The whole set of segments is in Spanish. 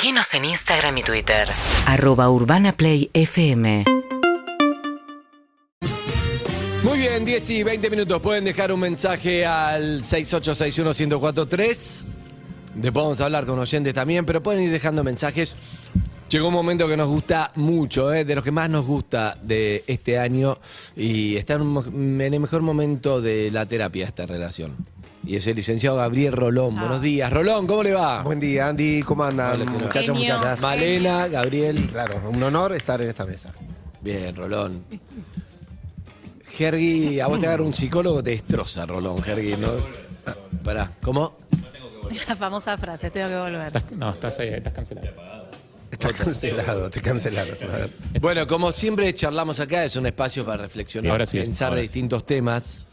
Seguinos en Instagram y Twitter. arroba urbanaplayfm Muy bien, 10 y 20 minutos. Pueden dejar un mensaje al 6861-1043. Después vamos a hablar con oyentes también, pero pueden ir dejando mensajes. Llegó un momento que nos gusta mucho, ¿eh? de los que más nos gusta de este año y está en, un mo- en el mejor momento de la terapia esta relación. Y es el licenciado Gabriel Rolón. Buenos días. Rolón, ¿cómo le va? Buen día, Andy. ¿Cómo andan, muchachos, Genio. muchachas? Malena, Gabriel. Claro, un honor estar en esta mesa. Bien, Rolón. Jergui, a vos te agarra un psicólogo, te destroza, Rolón, Jergui, ¿no? Pará, ¿cómo? La famosa frase, tengo que volver. Estás- no, estás, eh, estás cancelado. Estás cancelado, te cancelaron. A ver. Bueno, como siempre charlamos acá, es un espacio para reflexionar, Y ahora sí, pensar ahora de sí. distintos temas.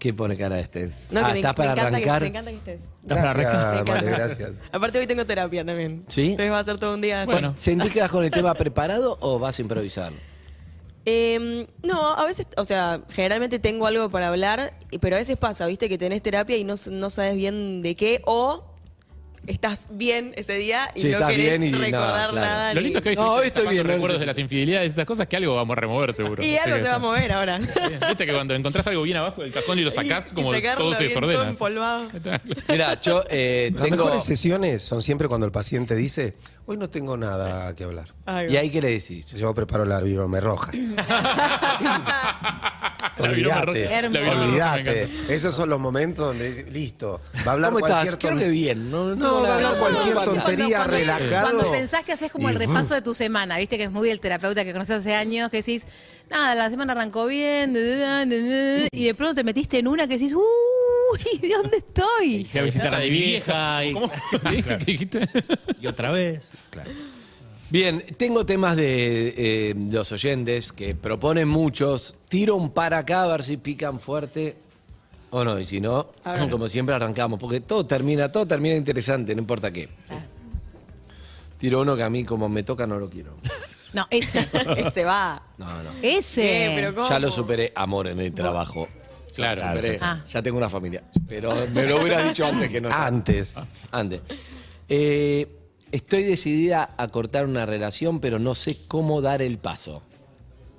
¿Qué pone cara este? No, ah, que me, ¿estás me para encanta arrancar? Que, me encanta que estés. Gracias, Me Vale, encanta. gracias. Aparte hoy tengo terapia también. ¿Sí? Entonces va a ser todo un día así. Bueno. ¿Sentís que vas con el tema preparado o vas a improvisar? Eh, no, a veces, o sea, generalmente tengo algo para hablar, pero a veces pasa, viste, que tenés terapia y no, no sabes bien de qué, o estás bien ese día y Sí, no estás querés bien y nada, recordar claro. nada. Lo ni- lindo es que hoy No, hoy estoy bien, no recuerdos de las infidelidades, esas cosas que algo vamos a remover seguro. Y algo se va a mover ahora. Viste que cuando encontrás algo bien abajo del cajón y lo sacás, Y- y como sacarlo todo se bien, todo desordena. empolvado. Mira, yo eh, Las tengo... mejores sesiones son siempre cuando el paciente dice, hoy no tengo nada que hablar. Ay, ¿Y ahí qué le decís? Yo preparo la me roja. Olvídate, olvídate. Esos son los momentos donde dice, listo, va a hablar ¿Cómo cualquier estás? Creo ton- que bien. No, No, va a hablar no, cualquier tontería Cuando- relajado. Cuando pensás que haces como el Y- repaso de tu semana, viste que es muy el terapeuta que conoces hace años, que decís, nada, la semana arrancó bien, y de pronto te metiste en una que decís, uy, ¿de dónde estoy? Fui a visitar a mi vieja. y- ¿Cómo? ¿Qué dijiste? Y otra vez. Claro. Bien, tengo temas de eh, los oyentes que proponen muchos. Tiro un par acá a ver si pican fuerte o no. Y si no, como siempre arrancamos. Porque todo termina, todo termina interesante, no importa qué. Tiro uno que a mí como me toca no lo quiero. No, ese, Se va. No, no. ese. Eh, pero ¿cómo? Ya lo superé, amor en el trabajo. Claro. Superé. Ah. Ya tengo una familia. Pero me lo hubiera dicho antes que no. Antes. Antes. Eh, estoy decidida a cortar una relación, pero no sé cómo dar el paso.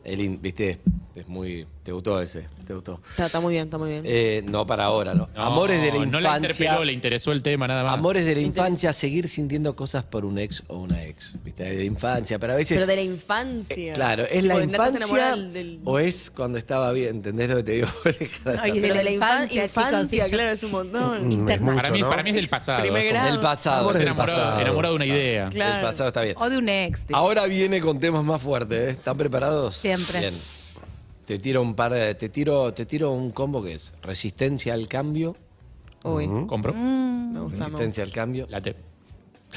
El ¿Viste? Es muy. ¿Te gustó ese? ¿Te gustó? Está, está muy bien, está muy bien. Eh, no para ahora, no. No, Amores de la No la infancia. interpeló, le interesó el tema, nada más. Amores de la infancia, seguir sintiendo cosas por un ex o una ex. ¿Viste? De la infancia, pero a veces. pero de la infancia. Eh, Claro, ¿es la infancia del- del- o es cuando estaba bien? ¿Entendés lo que te digo? No, y Pero de la infancia, infancia, claro, es un montón. Mm, es mucho, para, mí, ¿no? para mí es del pasado. Primer grado. Del pasado. Amores del enamorado, pasado. enamorado de una idea. Claro. El pasado está bien. O de un ex. Ahora viene con temas más fuertes, ¿eh? ¿Están preparados? Siempre. Bien. Te tiro un par de- te tiro, te tiro un combo que es resistencia al cambio, Uy, ¿Compro? me gusta. me resistencia al cambio, La T.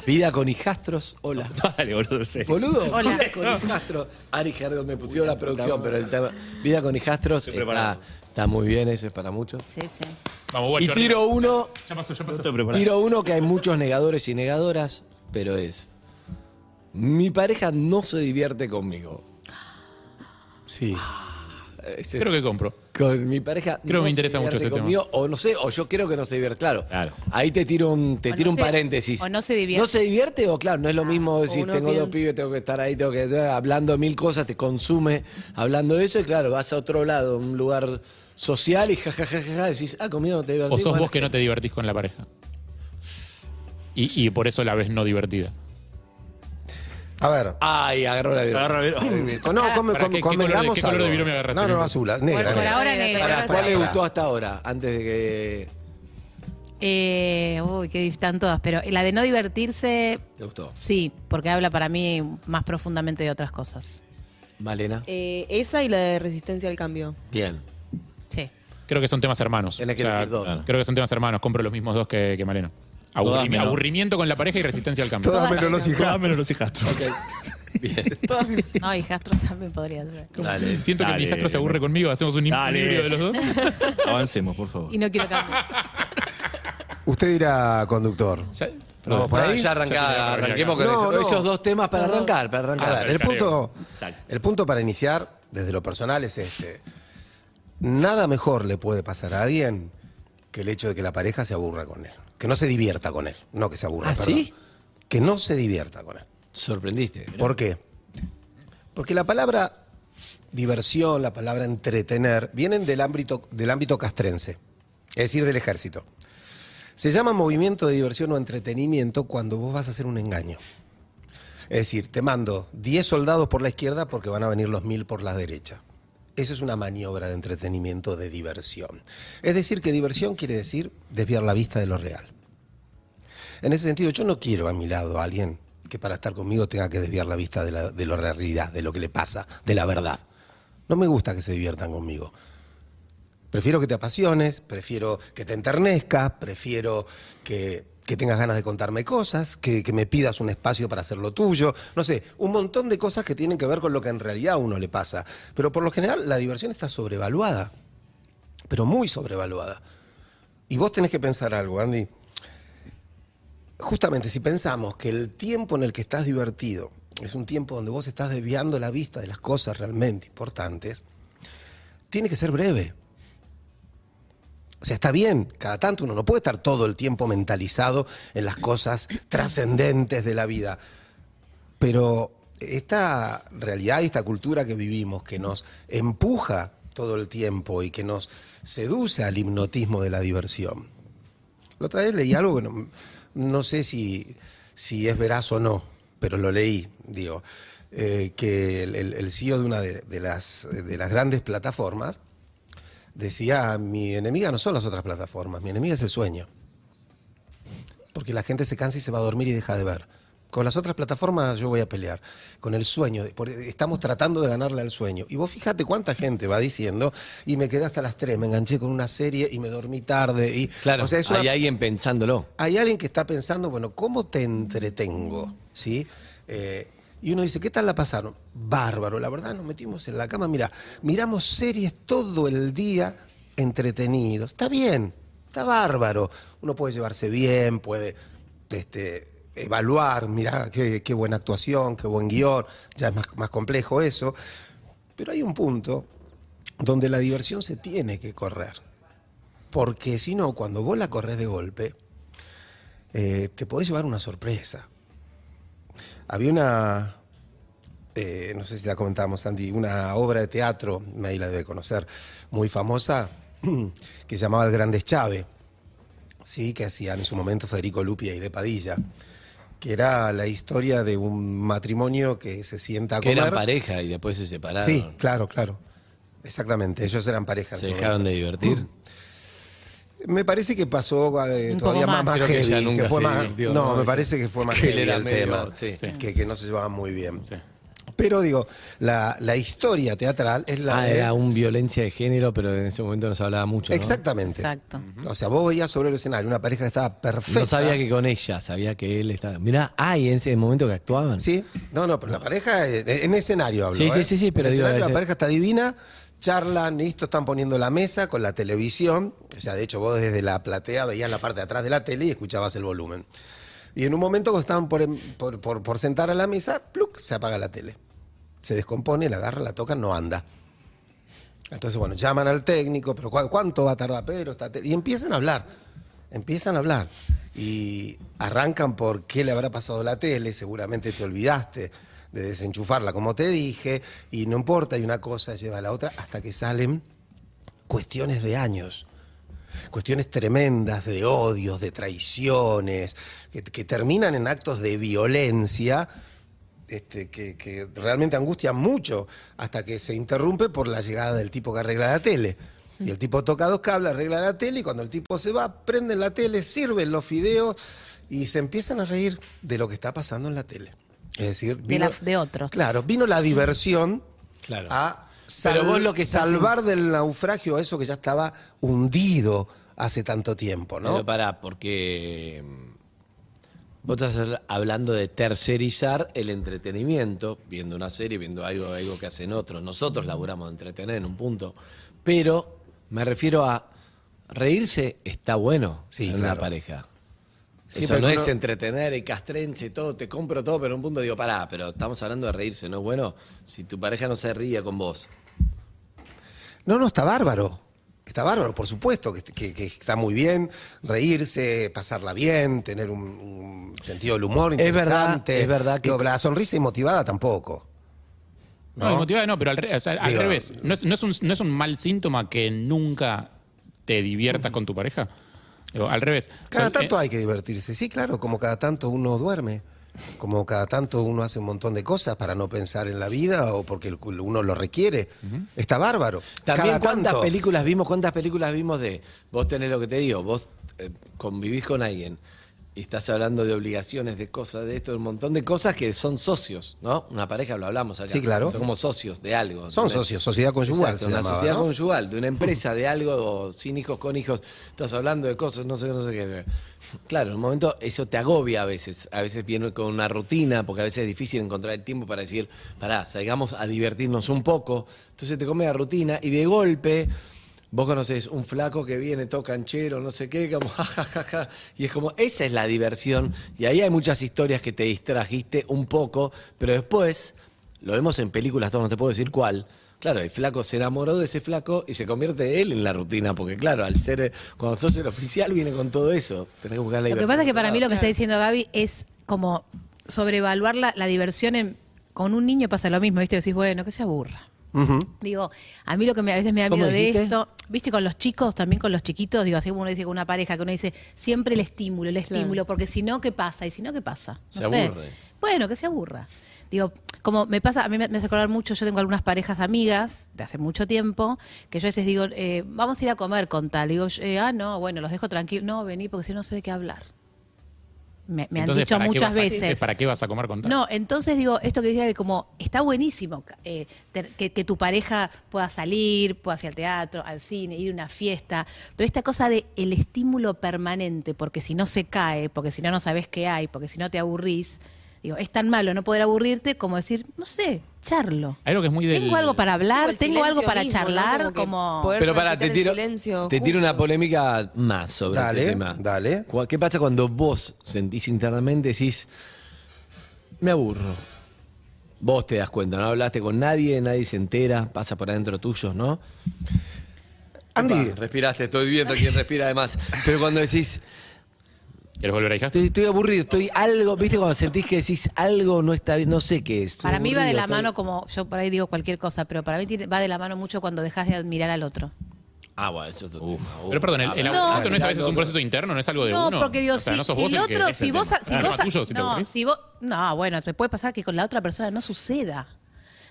vida con hijastros, hola. Dale, boludo. Hola. vida con hijastros. Ari Gergo me pusieron la producción, pero el tema vida con hijastros Estoy está, preparado. está muy bien, ese es para muchos. Sí, sí. Vamos, Y guacho. tiro uno, Ya pasó, ya No pasó. estoy preparado. tiro uno que hay muchos negadores y negadoras, pero es mi pareja no se divierte conmigo. Sí. Ese- Creo que compro. Con mi pareja. Creo que me se interesa mucho divierte ese tema. conmigo, O no sé, o yo creo que no se divierte. Claro. Claro. Ahí te tiro un, te O tiro no un se- paréntesis. o no se divierte. ¿No se divierte o claro? No es lo mismo decir, uno tengo dos piensa. pibes, tengo que estar ahí, tengo que. hablando mil cosas, te consume hablando de eso y claro, vas a otro lado, un lugar social y jajajaja, decís, ah, conmigo no te divertís. O sos Bueno, vos que no te divertís con la pareja. Y, y por eso la ves no divertida. A ver. Ay, agarró la Agarra, vida. mira. Con- No, come- ¿Para qué- qué convengamos color de- qué color de algo. virome agarraste, No, no, Nico? azul, negra. Por, por negra. ahora Negra, negra. Pará, ¿Cuál le Pará. gustó hasta ahora? Antes de que. Eh, uy, que están todas, pero la de no divertirse, ¿Te gustó? sí, porque habla para mí más profundamente de otras cosas. Malena. Eh, esa y la de resistencia al cambio. Bien. Sí. Creo que son temas hermanos. Tenés que elegir dos. Creo que son temas hermanos. Compro los mismos dos que, que Malena. Aburrimi- Todas menos. aburrimiento con la pareja y resistencia al cambio. Todas menos los Todas hijastros. menos los hijastros. Bien. No, hijastro también podría ser. Dale. Siento que mi hijastro se aburre conmigo. Hacemos un Dale. de los dos. Avancemos, por favor. Y no quiero cambiar. Usted dirá conductor. Ya- Vamos por Ah, ahí. ya arrancá, arranquemos con eso. No, no. esos dos temas para arrancar, para arrancar. A ver, el punto, Exacto. el punto para iniciar desde lo personal es este. Nada mejor le puede pasar a alguien que el hecho de que la pareja se aburra con él. Que no se divierta con él, no que se aburra. ¿Ah, perdón. sí? que no se divierta con él. Sorprendiste. ¿Por qué? Porque la palabra diversión, la palabra entretener, vienen del ámbito, del ámbito castrense, es decir, del ejército. Se llama movimiento de diversión o entretenimiento cuando vos vas a hacer un engaño. Es decir, te mando 10 soldados por la izquierda porque van a venir los 1000 por la derecha. Esa es una maniobra de entretenimiento, de diversión. Es decir, que diversión quiere decir desviar la vista de lo real. En ese sentido, yo no quiero a mi lado a alguien que para estar conmigo tenga que desviar la vista de la, de la realidad, de lo que le pasa, de la verdad. No me gusta que se diviertan conmigo. Prefiero que te apasiones, prefiero que te enternezcas, prefiero que, que tengas ganas de contarme cosas, que, que me pidas un espacio para hacer lo tuyo, no sé, un montón de cosas que tienen que ver con lo que en realidad a uno le pasa. Pero por lo general la diversión está sobrevaluada, pero muy sobrevaluada. Y vos tenés que pensar algo, Andy. Justamente si pensamos que el tiempo en el que estás divertido es un tiempo donde vos estás desviando la vista de las cosas realmente importantes, tiene que ser breve. O sea, está bien, cada tanto uno no puede estar todo el tiempo mentalizado en las cosas trascendentes de la vida. Pero esta realidad y esta cultura que vivimos, que nos empuja todo el tiempo y que nos seduce al hipnotismo de la diversión. La otra vez leí algo que no, no sé si, si es veraz o no, pero lo leí, digo, eh, que el, CEO de una de las, de las grandes plataformas decía, mi enemiga no son las otras plataformas, mi enemiga es el sueño. Porque la gente se cansa y se va a dormir y deja de ver. Con las otras plataformas yo voy a pelear. Con el sueño, estamos tratando de ganarle al sueño. Y vos fíjate cuánta gente va diciendo, y me quedé hasta las 3, me enganché con una serie y me dormí tarde. Y, Claro, o sea, es una- hay alguien pensándolo. hay alguien que está pensando, bueno, ¿cómo te entretengo? ¿Sí? Eh, y uno dice, ¿qué tal la pasaron? Bárbaro, la verdad nos metimos en la cama, mira, miramos series todo el día entretenidos. Está bien, está bárbaro. Uno puede llevarse bien, puede este, evaluar, qué, qué buena actuación, qué buen guion, ya es más, más complejo eso. Pero hay un punto donde la diversión se tiene que correr. Porque si no, cuando vos la corres de golpe, eh, te podés llevar una sorpresa. Había una, eh, no sé si la comentamos, Andy, una obra de teatro, ahí la debe conocer, muy famosa, que se llamaba El Grandes Chave, ¿sí? que hacían en su momento Federico Lupia y de Padilla, que era la historia de un matrimonio que se sienta a Que eran pareja y después se separaron. Sí, claro, claro. Exactamente, ellos eran pareja. Se dejaron momento. de divertir. Me parece que pasó eh, todavía más, más. que que fue no, ¿no? me parece que fue más que él heavy era el medio- tema, sí. Que, que no se llevaban muy bien. Sí. Pero digo, la, la historia teatral es la Ah, de- era un violencia de género, pero en ese momento no se hablaba mucho. ¿no? Exactamente. Exacto. O sea, vos veías sobre el escenario una pareja que estaba perfecta. No sabía que con ella, sabía que él estaba. Mirá, ah, y en ese momento que actuaban. Sí, no, no, pero la pareja, eh, en escenario hablo. Sí, sí, ¿eh? sí, sí, pero En digo, escenario, la pareja está divina, charlan, listo, están poniendo la mesa con la televisión. O sea, de hecho, vos desde la platea veías la parte de atrás de la tele y escuchabas el volumen. Y en un momento, cuando estaban por, por, por- sentar a la mesa, ¡pluc! se apaga la tele. Se descompone, la agarran, la tocan, no anda. Entonces, bueno, llaman al técnico, pero ¿cu- ¿cuánto va a tardar Pedro? tele? Y empiezan a hablar, empiezan a hablar. Y arrancan por qué le habrá pasado la tele, seguramente te olvidaste de desenchufarla, como te dije, y no importa, y una cosa lleva a la otra, hasta que salen cuestiones de años. Cuestiones tremendas de odios, de traiciones, que, terminan en actos de violencia este, que, que realmente angustian mucho hasta que se interrumpe por la llegada del tipo que arregla la tele. Y el tipo toca dos cables, arregla la tele y cuando el tipo se va, prenden la tele, sirven los fideos y se empiezan a reír de lo que está pasando en la tele. Es decir, De la- de otros. Claro, vino la diversión Claro. a Pero sal- vos lo que salvar del naufragio a eso que ya estaba hundido hace tanto tiempo, ¿no? Pero pará, porque mm, vos estás habl- hablando de tercerizar el entretenimiento, viendo una serie, viendo algo, algo que hacen otros. Nosotros laburamos de entretener en un punto. Pero me refiero a reírse está bueno Sí, en claro. una pareja. Sí, Eso no uno- es entretener y castrense, todo, te compro todo, pero en un punto digo, pará, pero estamos hablando de reírse, ¿no bueno? Si tu pareja no se ríe con vos. No, no, está bárbaro. Está bárbaro, por supuesto, que, que- que está muy bien reírse, pasarla bien, tener un, un sentido del humor Es verdad, interesante. es verdad que- Digo, la sonrisa inmotivada tampoco. No, ¿no? motivada no, pero al, re- o sea, al Digo- revés. ¿No es, no es un, no es un mal síntoma que nunca te diviertas con tu pareja? Digo, al revés. Cada sea, tanto eh, hay que divertirse, sí, claro, como cada tanto uno duerme, como cada tanto uno hace un montón de cosas para no pensar en la vida o porque el- uno lo requiere. Está bárbaro. También cada cuántas tanto. películas vimos, cuántas películas vimos de vos tenés lo que te digo, vos eh, convivís con alguien y estás hablando de obligaciones, de cosas, de esto, de un montón de cosas que son socios, ¿no? Una pareja, lo hablamos acá. Sí, claro. Son como socios de algo. Son ¿entendés? socios, sociedad conyugal Exacto, se una llamaba, sociedad ¿no? conyugal, de una empresa, de algo, o sin hijos, con hijos. Estás hablando de cosas, no sé, no sé qué. Claro, en un momento eso te agobia a veces. A veces viene con una rutina, porque a veces es difícil encontrar el tiempo para decir, pará, salgamos a divertirnos un poco. Entonces te come la rutina y de golpe vos conocés un flaco que viene, todo canchero, no sé qué, como jajajaja. Y es como, esa es la diversión. Y ahí hay muchas historias que te distrajiste un poco, pero después, lo vemos en películas, todo, no te puedo decir cuál. Claro, el flaco se enamoró de ese flaco y se convierte él en la rutina, porque claro, al ser, cuando sos el oficial viene con todo eso. Tenés que buscar la Lo que pasa es que para mí lo que está diciendo Gaby es como sobrevaluar la, la diversión en, con un niño pasa lo mismo, ¿viste? Decís, bueno, que se aburra. Digo, a mí lo que me- a veces me da ¿Cómo miedo de esto, viste, con los chicos, también con los chiquitos, digo, así como uno dice con una pareja, que uno dice siempre el estímulo, el estímulo, porque si no, ¿qué pasa? Y si no, ¿qué pasa? No Se sé. aburre. Bueno, que se aburra. Digo, como me pasa, a mí me, me hace acordar mucho, yo tengo algunas parejas amigas de hace mucho tiempo, que yo a veces digo, eh, vamos a ir a comer con tal. Digo, eh, ah, no, bueno, los dejo tranquilos. No, vení, porque si no, no sé de qué hablar. Me, me han dicho ¿para qué muchas a- veces. ¿Para qué vas a comer con tal? No, entonces digo, esto que decía que como está buenísimo eh, que tu pareja pueda salir, pueda ir al teatro, al cine, ir a una fiesta, pero esta cosa de el estímulo permanente, porque si no se cae, porque si no no sabes qué hay, porque si no te aburrís, digo, es tan malo no poder aburrirte como decir, no sé, charlo. Hay algo que es muy del... Tengo algo para hablar, tengo algo para mismo, ¿no? charlar, Como como... poder Pero para, te tiro, silencio te tiro una polémica más sobre Dale, este tema. dale. ¿Qué pasa cuando vos sentís internamente, decís, me aburro? Vos te das cuenta, no hablaste con nadie, nadie se entera, pasa por adentro tuyo, ¿no? Andy, respiraste, estoy viendo quién respira además. Pero cuando decís, ¿Quieres volver a hija? estoy, estoy aburrido, estoy algo, ¿viste? Cuando sentís que decís algo no está bien, no sé qué es. estoy Para mí va de la estoy- mano como, yo por ahí digo cualquier cosa, pero para mí tiene- va de la mano mucho cuando dejas de admirar al otro. Ah, bueno, eso es tema. Pero perdón, el, el No. no es a veces un proceso interno, no es algo de no, uno. porque digo, o sea, si, no sos si vos el otro, es si el vos, tema. si Ah, vos, no, si vos, no, bueno, te puede pasar que con la otra persona no suceda.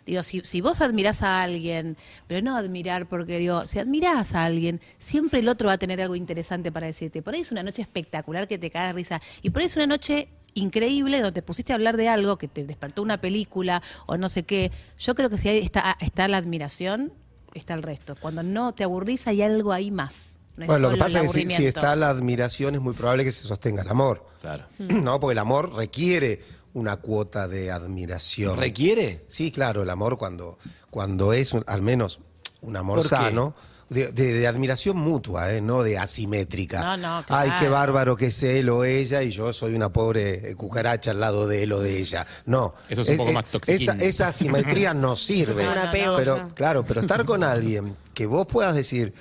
Digo, si, si vos admirás a alguien, pero no admirar, porque digo, si admirás a alguien, siempre el otro va a tener algo interesante para decirte. Por ahí es una noche espectacular que te cae de risa. Y por ahí es una noche increíble donde te pusiste a hablar de algo que te despertó una película o no sé qué. Yo creo que si ahí está, está la admiración, está el resto. Cuando no te aburrís, hay algo ahí más. No bueno, lo que pasa es que si, si está la admiración es muy probable que se sostenga el amor. Claro. No, porque el amor requiere una cuota de admiración. ¿Requiere? Sí, claro, el amor cuando, cuando es un- al menos un amor sano, de, de- de admiración mutua, ¿eh? no de asimétrica. No, no, Ay, claro. qué bárbaro que es él o ella y yo soy una pobre eh, cucaracha al lado de él o de ella. No. Eso es un poco más toxiquín. Esa, esa asimetría no sirve. Pero, claro, pero estar con alguien que vos puedas decir,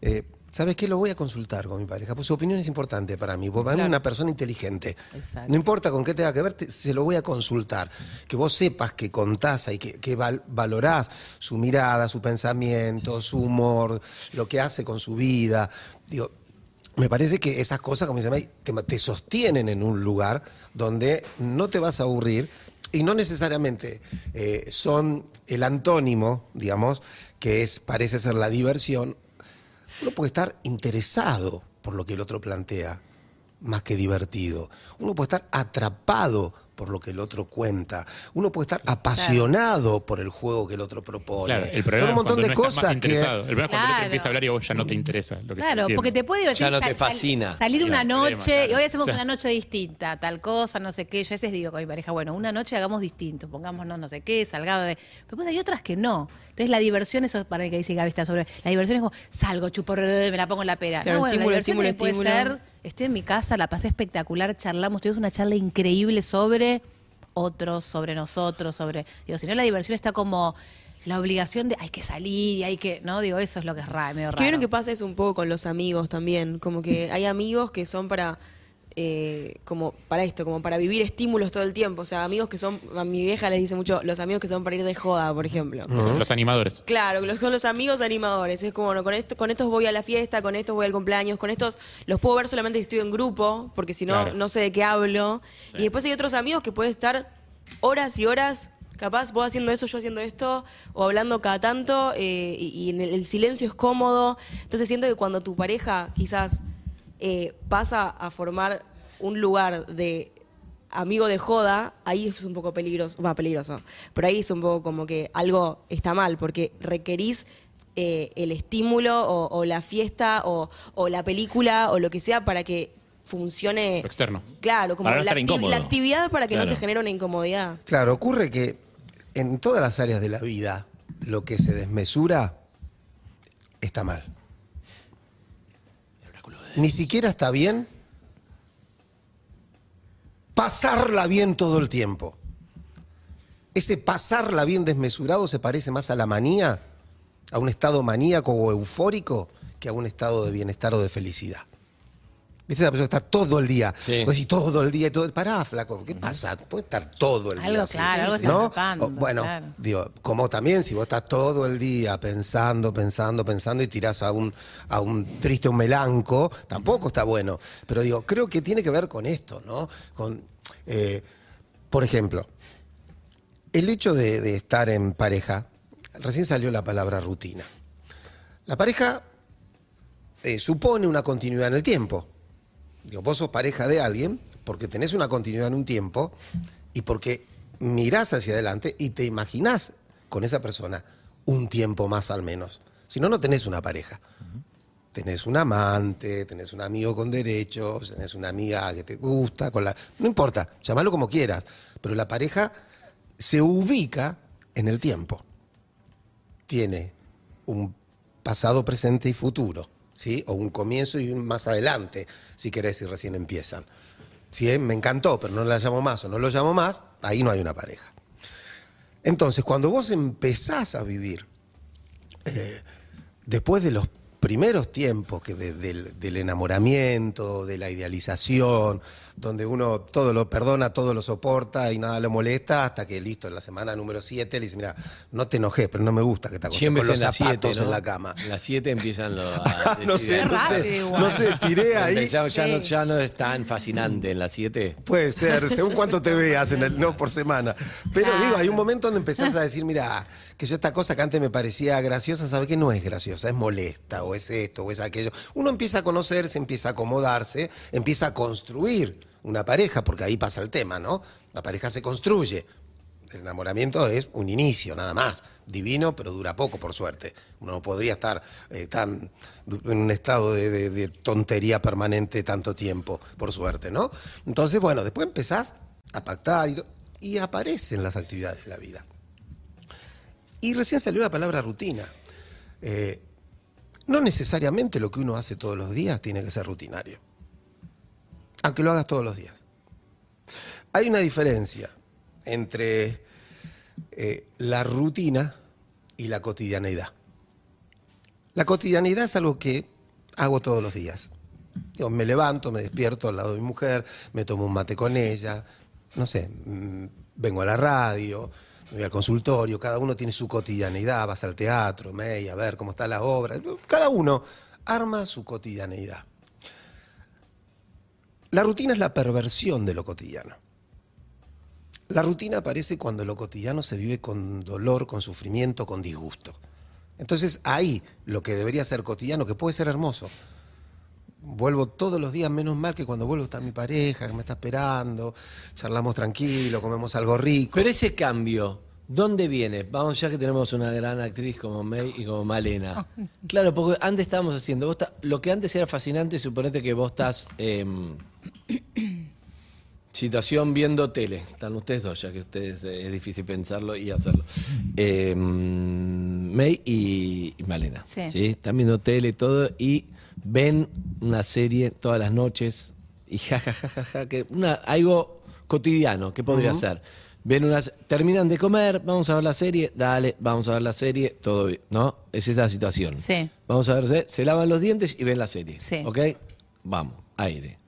eh, ¿sabes qué? Lo voy a consultar con mi pareja, pues su opinión es importante para mí, porque para mí es una persona inteligente. Exacto. No importa con qué tenga que ver, te- se lo voy a consultar. Que vos sepas que contás y que, que val- valorás su mirada, su pensamiento, su humor, lo que hace con su vida. Digo, me parece que esas cosas, como llama, te, te sostienen en un lugar donde no te vas a aburrir y no necesariamente eh, son el antónimo, digamos, que es parece ser la diversión. Uno puede estar interesado por lo que el otro plantea, más que divertido. Uno puede estar atrapado por lo que el otro cuenta. Uno puede estar apasionado por el juego que el otro propone. Claro, el Son problema un es montón cuando de no cosas que. El problema es cuando el otro empieza a hablar y vos ya no te interesa lo que Claro, porque te puede divertir. Ya no te sal- fascina. Salir una Claro, noche, problema, claro. y hoy hacemos O sea- una noche distinta, tal cosa, no sé qué. Yo a veces digo con mi pareja, bueno, una noche hagamos distinto, pongámonos no sé qué, salgado de. Pero pues hay otras que no. Entonces la diversión, eso para mí que dice Gaby está sobre. La diversión es como, salgo, chupo, me la pongo en la pera. Claro, no, bueno, estímulo, la diversión estímulo, puede estímulo. ser, estoy en mi casa, la pasé espectacular, charlamos, tuvimos una charla increíble sobre otros, sobre nosotros, sobre. Digo, si no, la diversión está como la obligación de hay que salir y hay que. No, digo, eso es lo que es raro, medio raro. Que vieron que pasa eso un poco con los amigos también. Como que hay amigos que son para. Eh, como para esto, como para vivir estímulos todo el tiempo. O sea, amigos que son. A mi vieja les dice mucho, los amigos que son para ir de joda, por ejemplo. Los animadores. Claro, los- son los amigos animadores. Es como, bueno, con, esto, con estos voy a la fiesta, con estos voy al cumpleaños, con estos los puedo ver solamente si estoy en grupo, porque si no, Claro. no sé de qué hablo. Y después hay otros amigos que pueden estar horas y horas, capaz vos haciendo eso, yo haciendo esto, o hablando cada tanto, eh, y, y en el, el silencio es cómodo. Entonces siento que cuando tu pareja quizás eh, pasa a formar un lugar de amigo de joda, ahí es un poco peligroso, va peligroso, pero ahí es un poco como que algo está mal, porque requerís eh, el estímulo o, o la fiesta o, o la película o lo que sea para que funcione. Lo externo. Claro, como Para no la, estar acti- incómodo. la actividad para que no se genere una incomodidad. Claro, ocurre que en todas las áreas de la vida lo que se desmesura está mal. Ni siquiera está bien pasarla bien todo el tiempo. Ese pasarla bien desmesurado se parece más a la manía, a un estado maníaco o eufórico, que a un estado de bienestar o de felicidad. ¿Viste? Esa persona que está todo el día. Sí. Vos decís todo el día y todo. Pará, flaco, ¿qué pasa? Puede estar todo el día. Algo, así, claro, algo está ¿no? escapando, O, Bueno, claro. digo, como también si vos estás todo el día pensando, pensando, pensando y tirás a un, a un triste, un melanco, tampoco está bueno. Pero digo, creo que tiene que ver con esto, ¿no? Con, eh, por ejemplo, el hecho de, de estar en pareja, recién salió la palabra rutina. La pareja eh, supone una continuidad en el tiempo. Digo, vos sos pareja de alguien porque tenés una continuidad en un tiempo y porque mirás hacia adelante y te imaginás con esa persona un tiempo más al menos. Si no, no tenés una pareja. Tenés un amante, tenés un amigo con derechos, tenés una amiga que te gusta, con la. No importa, llamalo como quieras. Pero la pareja se ubica en el tiempo. Tiene un pasado, presente y futuro, ¿sí? O un comienzo y un más adelante, si querés, si recién empiezan. Si eh, me encantó, pero no la llamo más o no lo llamo más, ahí no hay una pareja. Entonces, cuando vos empezás a vivir eh, después de los primeros tiempos que de- del, del enamoramiento, de la idealización, donde uno todo lo perdona, todo lo soporta y nada lo molesta, hasta que listo, en la semana número 7 le dice, mira, no te enojé, pero no me gusta que te acostes Siempre con los en las zapatos 7, ¿no? en la cama. En las 7 empiezan los. a no decir- sé, no sé, no sé, tiré ahí. Ya, no, Sí. ya no es tan fascinante en las 7. Puede ser, según cuánto te veas en el no por semana. Pero Claro. digo, hay un momento donde empezás a decir, mira, que yo esta cosa que antes me parecía graciosa, sabe que no es graciosa, es molesta, o es esto, o es aquello. Uno empieza a conocerse, empieza a acomodarse, empieza a construir una pareja, porque ahí pasa el tema, ¿no? La pareja se construye. El enamoramiento es un inicio, nada más. Divino, pero dura poco, por suerte. Uno no podría estar eh, tan en un estado de, tontería permanente tanto tiempo, por suerte, ¿no? Entonces, bueno, después empezás a pactar y, y aparecen las actividades de la vida. Y recién salió la palabra rutina. Eh, no necesariamente lo que uno hace todos los días tiene que ser rutinario. Aunque lo hagas todos los días. Hay una diferencia entre eh, la rutina y la cotidianeidad. La cotidianeidad es algo que hago todos los días. Digo, me levanto, me despierto al lado de mi mujer, me tomo un mate con ella, no sé, mm, vengo a la radio, voy al consultorio, cada uno tiene su cotidianeidad, vas al teatro, me a ver cómo está la obra, cada uno arma su cotidianeidad. La rutina es la perversión de lo cotidiano. La rutina aparece cuando lo cotidiano se vive con dolor, con sufrimiento, con disgusto. Entonces ahí lo que debería ser cotidiano, que puede ser hermoso, vuelvo todos los días, menos mal que cuando vuelvo está mi pareja, que me está esperando, charlamos tranquilo, comemos algo rico. Pero ese cambio, ¿dónde viene? Vamos, ya que tenemos una gran actriz como May y como Malena. Claro, porque antes estábamos haciendo, vos lo que antes era fascinante, suponete que vos estás em, situación viendo tele. Están ustedes dos, ya que ustedes eh, es difícil pensarlo y hacerlo. Em, May y, y Malena. Sí. Están viendo tele y todo y ven una serie todas las noches y ja, ja, ja, ja, ja, que una, algo cotidiano, ¿qué podría ser? Ven unas, terminan de comer, vamos a ver la serie, dale, vamos a ver la serie, todo bien, ¿no? Esa es la situación. Sí. Vamos a ver, se, se lavan los dientes y ven la serie. Sí. ¿Ok? Vamos, aire.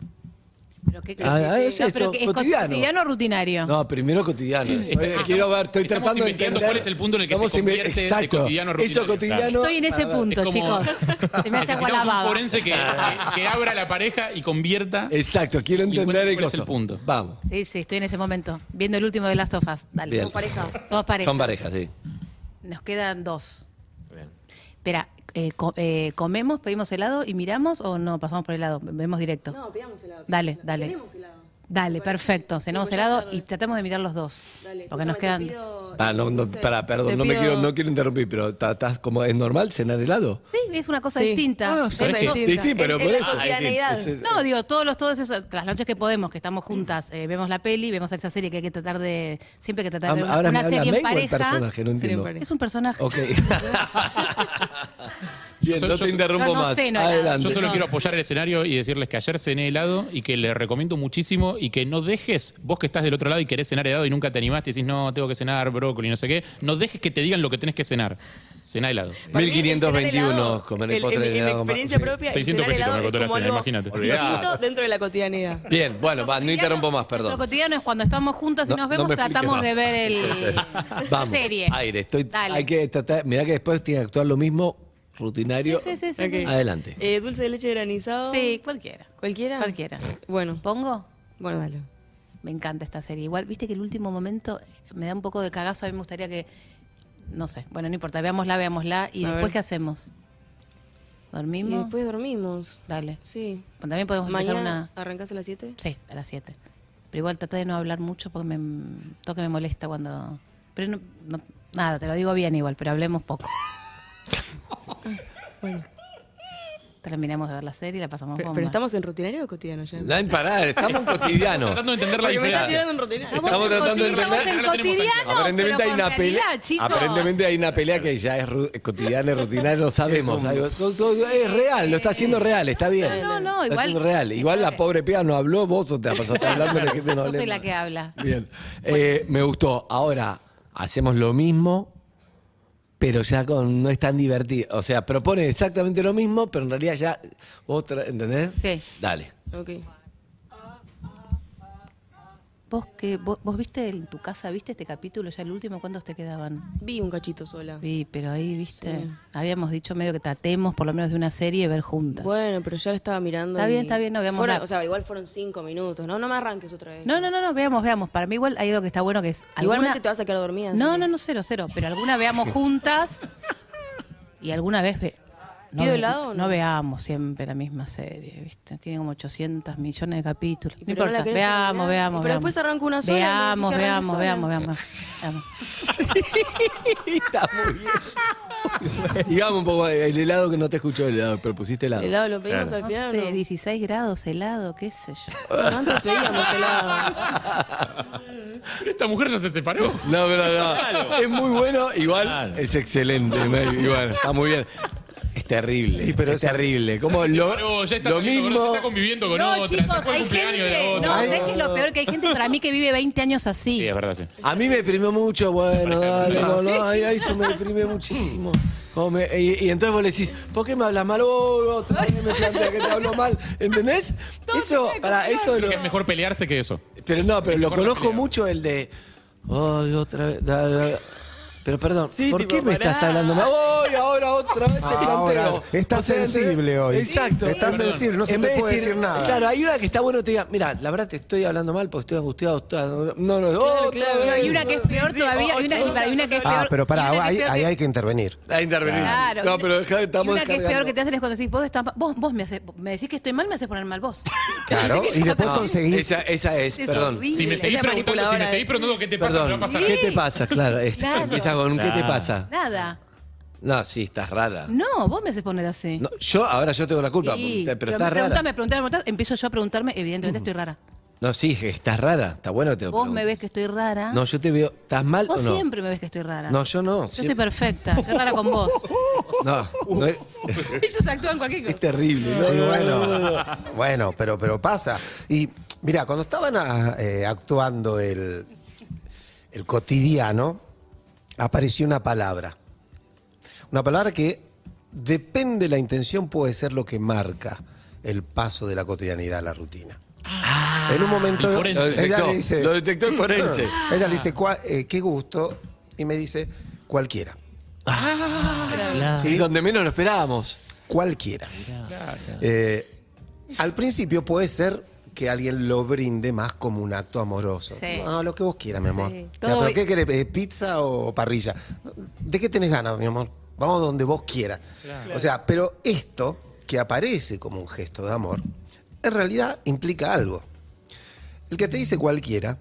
Pero qué Ah, ah, es No, pero que es cotidiano. cotidiano o rutinario. No, primero cotidiano. Está- Oye, quiero ver, estoy estamos tratando de investigando entender. cuál es el punto en el que se Estamos inve- convierte de Exacto. cotidiano a Eso rutinario. cotidiano. Estoy en ese para punto, Es como- chicos. Se me hace agua la Necesitamos un baba. forense que, que- que abra la pareja y convierta. Exacto, quiero entender encuentra el cuál es el coso. punto. Vamos. Sí, sí, estoy en ese momento. Viendo el último de Last of Us. Dale. Bien. Somos pareja. Somos pareja. Son parejas, sí. Nos quedan dos. Espera, eh, co- eh, ¿comemos, pedimos helado y miramos o no pasamos por helado? Vemos directo. No, pidamos helado. Dale, dale. Cenemos helado. Dale, perfecto. Cenamos es helado tarde. y tratamos de mirar los dos. Dale, porque nos quedan. pido- Ah, no, no, para, perdón, te no me pido- quiero, no quiero interrumpir, pero estás como, ¿es normal cenar helado? Sí, es una cosa Sí. distinta. Ah, Es ¿sabes todo- qué? Distinto, pero por eso. No, digo, todos los, todos esos, las noches que podemos, que estamos juntas, eh, vemos la peli, vemos esa serie que hay que tratar de, siempre hay que tratar de ver una, Ahora me una serie en Meg o el pareja. personaje, no entiendo. pareja. Es un personaje. Ok. Bien, Yo- no yo- te interrumpo yo no más. ceno helado. Adelante. Yo solo No. quiero apoyar el escenario y decirles que ayer cené helado y que le recomiendo muchísimo y que no dejes, vos que estás del otro lado y querés cenar helado y nunca te animaste y decís, no, tengo que cenar brócoli, no sé qué, no dejes que te digan lo que tenés que cenar. Cená helado. Para mí, el cenar 1521 helado, comer el el- postre en, de en mi helado. experiencia Sí. propia, el 600 cenar pesitos helado me costó es la como cena, algo imagínate. distinto dentro de la cotidianidad. Bien, bueno, va, no interrumpo más, Lo perdón. cotidiano es cuando estamos juntas y No, nos no vemos, me expliques tratamos más. de ver el Vamos, serie. aire. Estoy, Dale. hay que tratar, mirá que después tiene que actuar lo mismo, rutinario. Sí, sí, sí. Adelante. Eh, dulce de leche granizado. Sí, cualquiera. ¿Cualquiera? Cualquiera. Bueno, ¿Pongo? bueno, dale. Me encanta esta serie. Igual, viste que el último momento me da un poco de cagazo. A mí me gustaría que. No sé. Bueno, no importa. Veámosla, veámosla. ¿Y A después ver. qué hacemos? Y ¿Dormimos? después dormimos. Dale. Sí. Bueno, También podemos empezar Mañana una. arrancás a las 7. Sí, a las 7. Pero igual trata de no hablar mucho porque me, todo que me molesta cuando. Pero no, no- nada, te lo digo bien igual, pero hablemos poco. Terminamos de ver la serie y la pasamos Pero, bomba. pero estamos en rutinario o cotidiano ya. No, en parar, estamos en cotidiano. Tratando de entender la Porque me estás diferencia. tirando en rutinario. Estamos en tratando de coti- estamos entender- en no la tenemos tan cotidiano, Aparentemente hay con una pelea. realidad, chicos. Aparentemente hay una pelea que ya es ru- cotidiana y rutinaria, lo sabemos. Algo- todo- todo- es real, lo está haciendo real, está bien. No, no, no, Está igual- haciendo real. Igual la pobre pea no habló, vos o te pasaste hablando la gente no Yo soy la que habla. Bien. Eh, me gustó. Ahora, hacemos lo mismo, pero ya con no es tan divertido. O sea, propone exactamente lo mismo, pero en realidad ya otra, ¿entendés? Sí. Dale. Ok. Vos que vos, vos viste en tu casa, viste este capítulo ya el último, ¿cuántos te quedaban? Vi un cachito sola. Vi, pero ahí, viste, Sí. habíamos dicho medio que tratemos por lo menos de una serie ver juntas. Bueno, pero ya la estaba mirando. Está bien, está bien, no, veamos la- O sea, igual fueron cinco minutos. No, no me arranques otra vez. No, no, no, no, veamos, veamos. Para mí igual hay algo que está bueno que es alguna- Igualmente te vas a quedar dormida. No, no, no, cero, cero. Pero alguna veamos juntas y alguna vez ve... No, ¿Pido ve- helado o no? no veamos siempre la misma serie, ¿viste? Tiene como 800 millones de capítulos. No importa, veamos, veamos, Y pero veamos. después arranca una sola Veamos, veamos, sola. veamos, veamos, veamos. Está muy bien. Digamos un poco el helado que no te escuchó el helado, pero pusiste helado. El helado lo pedimos Claro. al No final. sé, ¿o no? 16 grados, helado, qué sé yo. Antes pedíamos helado. Pero esta mujer ya se separó. No, pero no. Es muy bueno, igual Claro. es excelente. Bueno, está muy bien. Es terrible. Sí, pero es esa- terrible. Como lo, Paró, ya está, lo saliendo con mismo. está conviviendo con No, otra. ya chicos, fue el hay cumpleaños de gente. otra. No, Ay, ¿sabes qué es lo peor? Que hay gente para mí que vive 20 años así. Sí, es verdad, sí. A mí me deprimió mucho, bueno, dale, no, no, ay, ay, eso me deprime muchísimo. Como me- y, y entonces vos le decís, ¿por qué me hablas mal? Oh, otra vez me plantea que te hablo mal. ¿Entendés? eso, para eso Creo lo, que es mejor pelearse que eso. Pero no, pero lo mejor no conozco pelear. mucho el de. Ay, otra vez. da, da". Pero perdón, Sí, ¿por tipo, qué me pará. estás hablando mal? ¡Ay, ahora otra vez planteo! Ahora, está O sea, sensible hoy. Exacto. Está sensible, no se En te vez de puede decir nada. Claro, hay una que está bueno que te diga, mira, la verdad te estoy hablando mal porque estoy angustiado. estoy- No, no, otra claro. vez. No, hay una que es peor todavía. Hay una, hay una que es peor. Ah, pero pará, una que es ahí, peor ahí que- hay que intervenir. A intervenir. Claro. No, pero deja, Y estamos una que es peor descargando. que te hacen es cuando decís, vos, estás, vos, vos me, haces, me decís que estoy mal, me haces poner mal vos. Claro, y después conseguís. Esa, esa es, Es perdón. horrible. Si me seguís preguntando, si me manipuladora, seguís preguntando qué te pasa, Perdón, me va a pasar ¿qué te pasa? Claro, es- Claro. empieza con ¿qué te pasa? Nada. No, sí, estás rara. No, vos me haces poner así. No, yo, ahora yo tengo la culpa, Sí, pero, estás rara. Preguntame, preguntame, preguntame. Empiezo yo a preguntarme, evidentemente estoy rara. No, sí, estás rara. Está bueno que te lo Vos me ves que estoy rara. No, yo te veo. ¿Estás mal vos o no? siempre me ves que estoy rara. No, yo no. Yo estoy siempre- perfecta. Estoy rara con vos. No, no es, Ellos actúan cualquier es cosa. terrible. No, Y bueno, no, no, no. bueno, pero, pero pasa. Y mira, cuando estaban ah, eh, actuando el, el cotidiano, apareció una palabra. Una palabra que depende de la intención, puede ser lo que marca el paso de la cotidianidad a la rutina. en un momento el forense. Lo ella detectó, le dice, lo detectó el forense. ella le dice, "Cua- eh, qué gusto, y me dice, cualquiera. Y donde menos lo esperábamos. Cualquiera. Eh, al principio puede ser que alguien lo brinde más como un acto amoroso. Sí. No, lo que vos quieras, mi amor. Sí. O sea, Todo- ¿Pero qué querés? eh, ¿Pizza o parrilla? ¿De qué tenés ganas, mi amor? Vamos donde vos quieras. O sea, pero esto que aparece como un gesto de amor, en realidad implica algo. El que te dice cualquiera,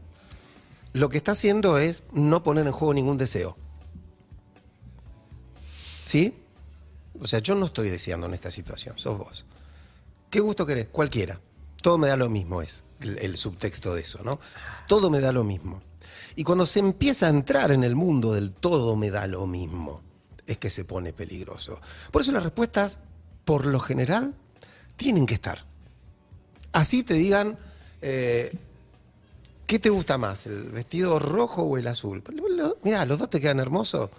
lo que está haciendo es no poner en juego ningún deseo. ¿Sí? O sea, yo no estoy deseando en esta situación, sos vos. ¿Qué gusto querés? Cualquiera. Todo me da lo mismo, es el, el subtexto de eso, ¿no? Todo me da lo mismo. Y cuando se empieza a entrar en el mundo del todo me da lo mismo, es que se pone peligroso. Por eso las respuestas, por lo general, tienen que estar. Así te digan, eh, ¿qué te gusta más, el vestido rojo o el azul? Mira, los dos te quedan hermosos.